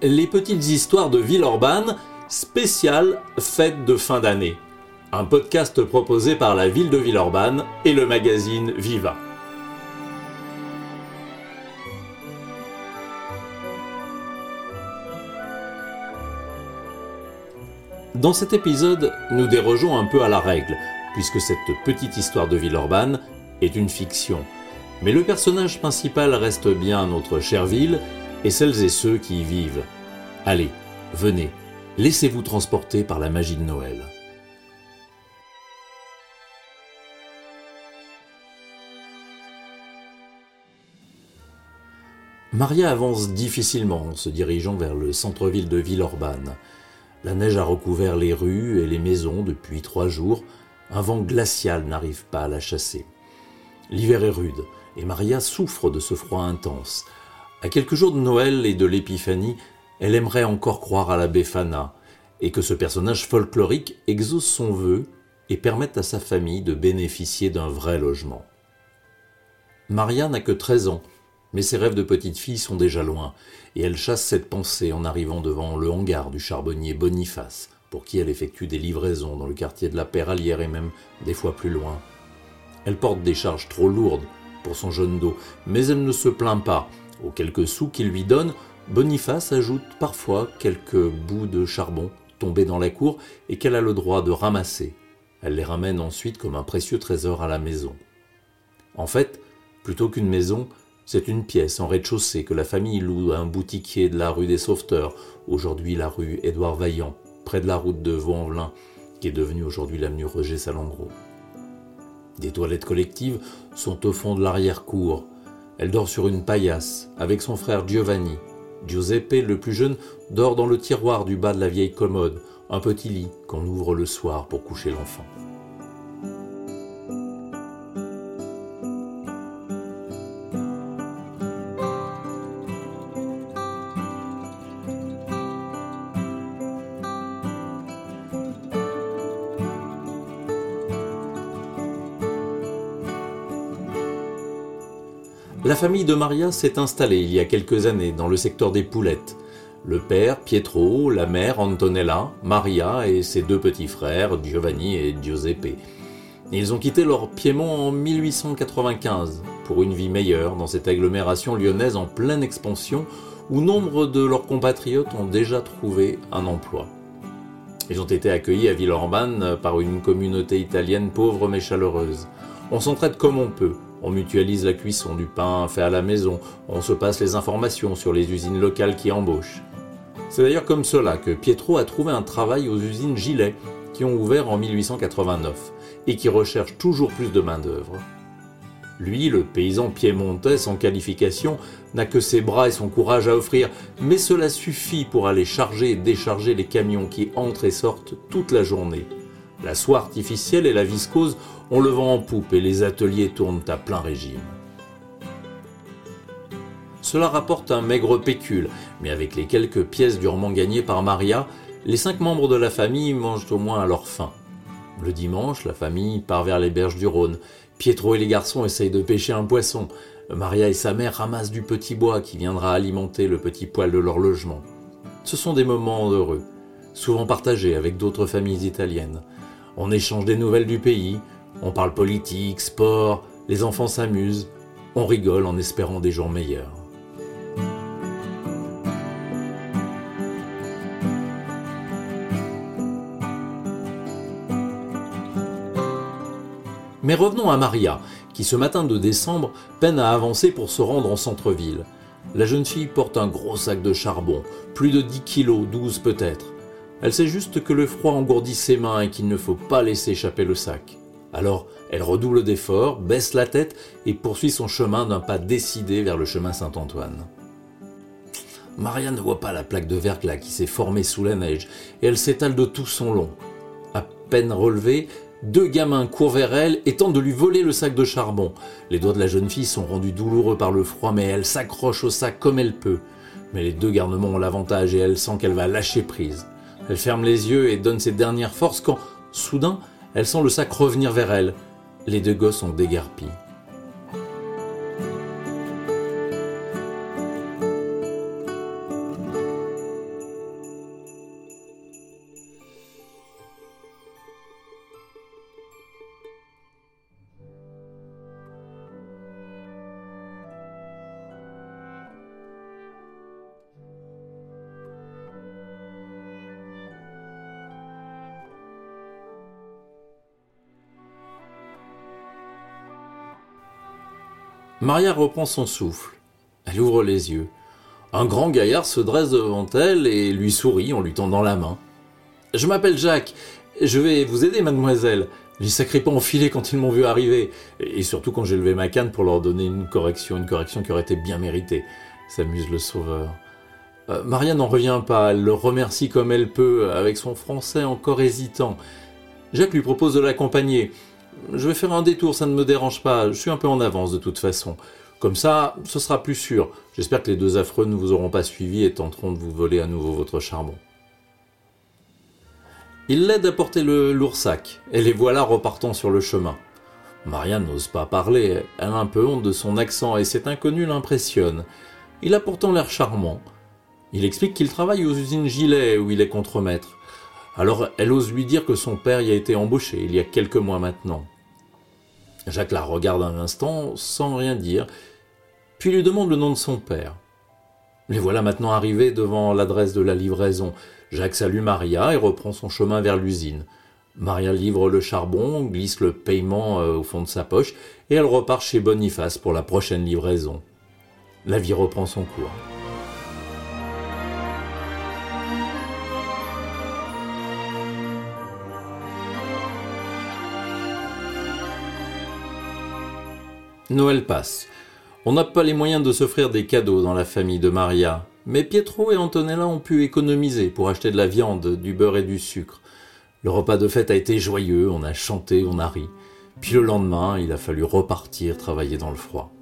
Les petites histoires de Villeurbanne, spéciale fête de fin d'année. Un podcast proposé par la ville de Villeurbanne et le magazine Viva. Dans cet épisode, nous dérogeons un peu à la règle, puisque cette petite histoire de Villeurbanne est une fiction. Mais le personnage principal reste bien notre chère ville et celles et ceux qui y vivent. Allez, venez, laissez-vous transporter par la magie de Noël. Maria avance difficilement en se dirigeant vers le centre-ville de Villeurbanne. La neige a recouvert les rues et les maisons depuis trois jours. Un vent glacial n'arrive pas à la chasser. L'hiver est rude et Maria souffre de ce froid intense. À quelques jours de Noël et de l'Épiphanie, elle aimerait encore croire à la Befana et que ce personnage folklorique exauce son vœu et permette à sa famille de bénéficier d'un vrai logement. Maria n'a que 13 ans, mais ses rêves de petite fille sont déjà loin, et elle chasse cette pensée en arrivant devant le hangar du charbonnier Boniface, pour qui elle effectue des livraisons dans le quartier de la Perralière et même des fois plus loin. Elle porte des charges trop lourdes pour son jeune dos, mais elle ne se plaint pas. Aux quelques sous qu'il lui donne, Boniface ajoute parfois quelques bouts de charbon tombés dans la cour et qu'elle a le droit de ramasser. Elle les ramène ensuite comme un précieux trésor à la maison. En fait, plutôt qu'une maison, c'est une pièce en rez-de-chaussée que la famille loue à un boutiquier de la rue des Sauveteurs, aujourd'hui la rue Édouard Vaillant, près de la route de Vaux-en-Velin, qui est devenue aujourd'hui l'avenue Roger Salengro. Des toilettes collectives sont au fond de l'arrière-cour. Elle dort sur une paillasse avec son frère Giovanni. Giuseppe, le plus jeune, dort dans le tiroir du bas de la vieille commode, un petit lit qu'on ouvre le soir pour coucher l'enfant. La famille de Maria s'est installée il y a quelques années dans le secteur des poulettes. Le père, Pietro, la mère, Antonella, Maria et ses deux petits frères, Giovanni et Giuseppe. Ils ont quitté leur Piémont en 1895 pour une vie meilleure dans cette agglomération lyonnaise en pleine expansion où nombre de leurs compatriotes ont déjà trouvé un emploi. Ils ont été accueillis à Villeurbanne par une communauté italienne pauvre mais chaleureuse. On s'entraide comme on peut, on mutualise la cuisson du pain fait à la maison, on se passe les informations sur les usines locales qui embauchent. C'est d'ailleurs comme cela que Pietro a trouvé un travail aux usines Gilet, qui ont ouvert en 1889, et qui recherchent toujours plus de main-d'œuvre. Lui, le paysan piémontais sans qualification, n'a que ses bras et son courage à offrir, mais cela suffit pour aller charger et décharger les camions qui entrent et sortent toute la journée. La soie artificielle et la viscose ont le vent en poupe et les ateliers tournent à plein régime. Cela rapporte un maigre pécule, mais avec les quelques pièces durement gagnées par Maria, les cinq membres de la famille mangent au moins à leur faim. Le dimanche, la famille part vers les berges du Rhône. Pietro et les garçons essayent de pêcher un poisson. Maria et sa mère ramassent du petit bois qui viendra alimenter le petit poêle de leur logement. Ce sont des moments heureux, souvent partagés avec d'autres familles italiennes. On échange des nouvelles du pays, on parle politique, sport, les enfants s'amusent, on rigole en espérant des jours meilleurs. Mais revenons à Maria, qui ce matin de décembre peine à avancer pour se rendre en centre-ville. La jeune fille porte un gros sac de charbon, plus de 10 kilos, 12 peut-être. Elle sait juste que le froid engourdit ses mains et qu'il ne faut pas laisser échapper le sac. Alors elle redouble d'efforts, baisse la tête et poursuit son chemin d'un pas décidé vers le chemin Saint-Antoine. Maria ne voit pas la plaque de verglas qui s'est formée sous la neige et elle s'étale de tout son long. À peine relevée, deux gamins courent vers elle et tentent de lui voler le sac de charbon. Les doigts de la jeune fille sont rendus douloureux par le froid, mais elle s'accroche au sac comme elle peut. Mais les deux garnements ont l'avantage et elle sent qu'elle va lâcher prise. Elle ferme les yeux et donne ses dernières forces quand, soudain, elle sent le sac revenir vers elle. Les deux gosses ont déguerpi. Maria reprend son souffle. Elle ouvre les yeux. Un grand gaillard se dresse devant elle et lui sourit en lui tendant la main. Je m'appelle Jacques. Je vais vous aider, mademoiselle. Les sacrés pas enfilés quand ils m'ont vu arriver. Et surtout quand j'ai levé ma canne pour leur donner une correction, une correction qui aurait été bien méritée. S'amuse le sauveur. Euh, Maria n'en revient pas, elle le remercie comme elle peut, avec son français encore hésitant. Jacques lui propose de l'accompagner. Je vais faire un détour, ça ne me dérange pas, je suis un peu en avance de toute façon. Comme ça, ce sera plus sûr. J'espère que les deux affreux ne vous auront pas suivi et tenteront de vous voler à nouveau votre charbon. Il l'aide à porter le lourd sac, et les voilà repartant sur le chemin. Maria n'ose pas parler, elle a un peu honte de son accent et cet inconnu l'impressionne. Il a pourtant l'air charmant. Il explique qu'il travaille aux usines Gilet où il est contremaître. Alors elle ose lui dire que son père y a été embauché il y a quelques mois maintenant. Jacques la regarde un instant sans rien dire, puis lui demande le nom de son père. Les voilà maintenant arrivés devant l'adresse de la livraison. Jacques salue Maria et reprend son chemin vers l'usine. Maria livre le charbon, glisse le paiement euh, au fond de sa poche et elle repart chez Boniface pour la prochaine livraison. La vie reprend son cours. Noël passe. On n'a pas les moyens de s'offrir des cadeaux dans la famille de Maria, mais Pietro et Antonella ont pu économiser pour acheter de la viande, du beurre et du sucre. Le repas de fête a été joyeux, on a chanté, on a ri. Puis le lendemain, il a fallu repartir travailler dans le froid.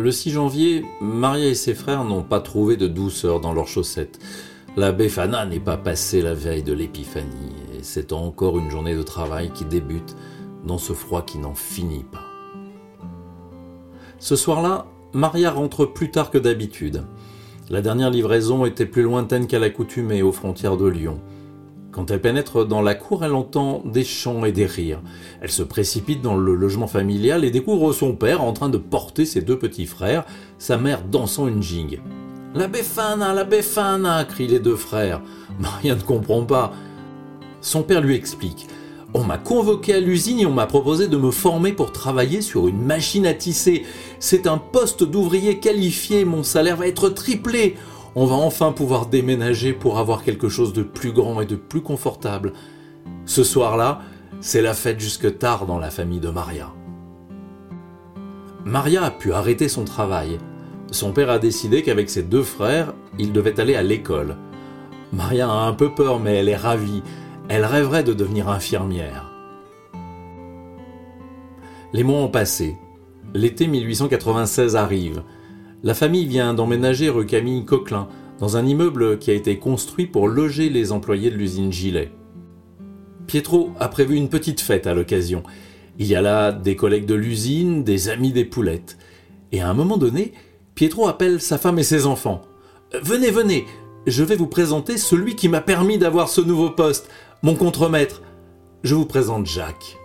Le 6 janvier, Maria et ses frères n'ont pas trouvé de douceur dans leurs chaussettes. La Befana n'est pas passée la veille de l'épiphanie, et c'est encore une journée de travail qui débute dans ce froid qui n'en finit pas. Ce soir-là, Maria rentre plus tard que d'habitude. La dernière livraison était plus lointaine qu'à l'accoutumée aux frontières de Lyon. Quand elle pénètre dans la cour, elle entend des chants et des rires. Elle se précipite dans le logement familial et découvre son père en train de porter ses deux petits frères, sa mère dansant une gigue. La Befana, la Befana crient les deux frères. Maria ne comprend pas. Son père lui explique. On m'a convoqué à l'usine et on m'a proposé de me former pour travailler sur une machine à tisser. C'est un poste d'ouvrier qualifié, mon salaire va être triplé on va enfin pouvoir déménager pour avoir quelque chose de plus grand et de plus confortable. Ce soir-là, c'est la fête jusque tard dans la famille de Maria. Maria a pu arrêter son travail. Son père a décidé qu'avec ses deux frères, il devait aller à l'école. Maria a un peu peur, mais elle est ravie. Elle rêverait de devenir infirmière. Les mois ont passé. L'été 1896 arrive la famille vient d'emménager rue Camille Coquelin, dans un immeuble qui a été construit pour loger les employés de l'usine Gilet. Pietro a prévu une petite fête à l'occasion. Il y a là des collègues de l'usine, des amis des poulettes. Et à un moment donné, Pietro appelle sa femme et ses enfants. Venez, venez, je vais vous présenter celui qui m'a permis d'avoir ce nouveau poste, mon contremaître. Je vous présente Jacques.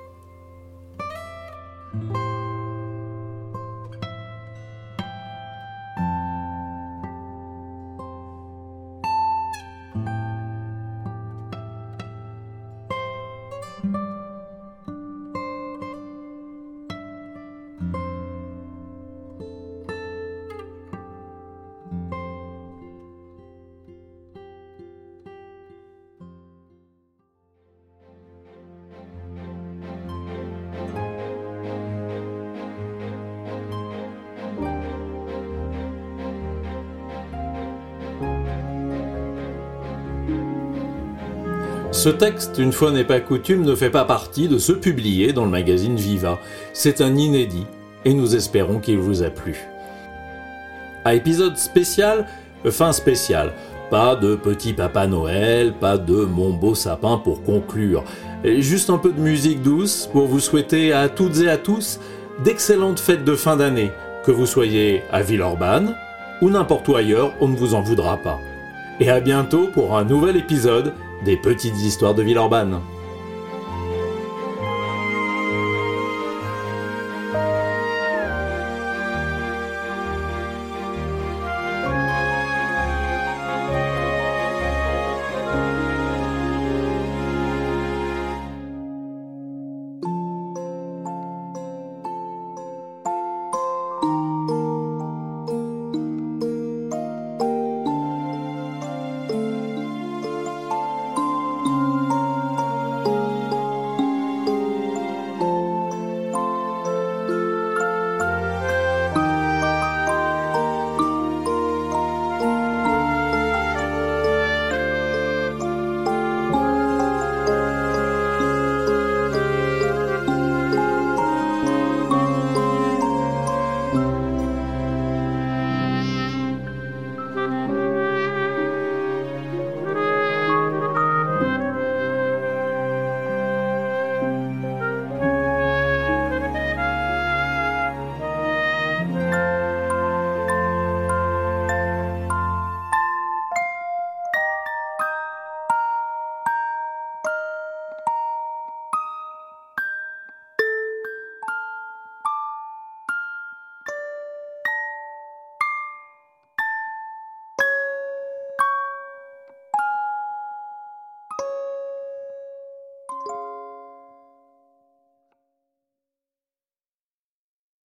Ce texte, une fois n'est pas coutume, ne fait pas partie de ceux publiés dans le magazine Viva. C'est un inédit et nous espérons qu'il vous a plu. À épisode spécial, fin spéciale. Pas de petit papa Noël, pas de mon beau sapin pour conclure. juste un peu de musique douce pour vous souhaiter à toutes et à tous d'excellentes fêtes de fin d'année, que vous soyez à Villeurbanne, ou n'importe où ailleurs, on ne vous en voudra pas. Et à bientôt pour un nouvel épisode des Petites Histoires de Villeurbanne.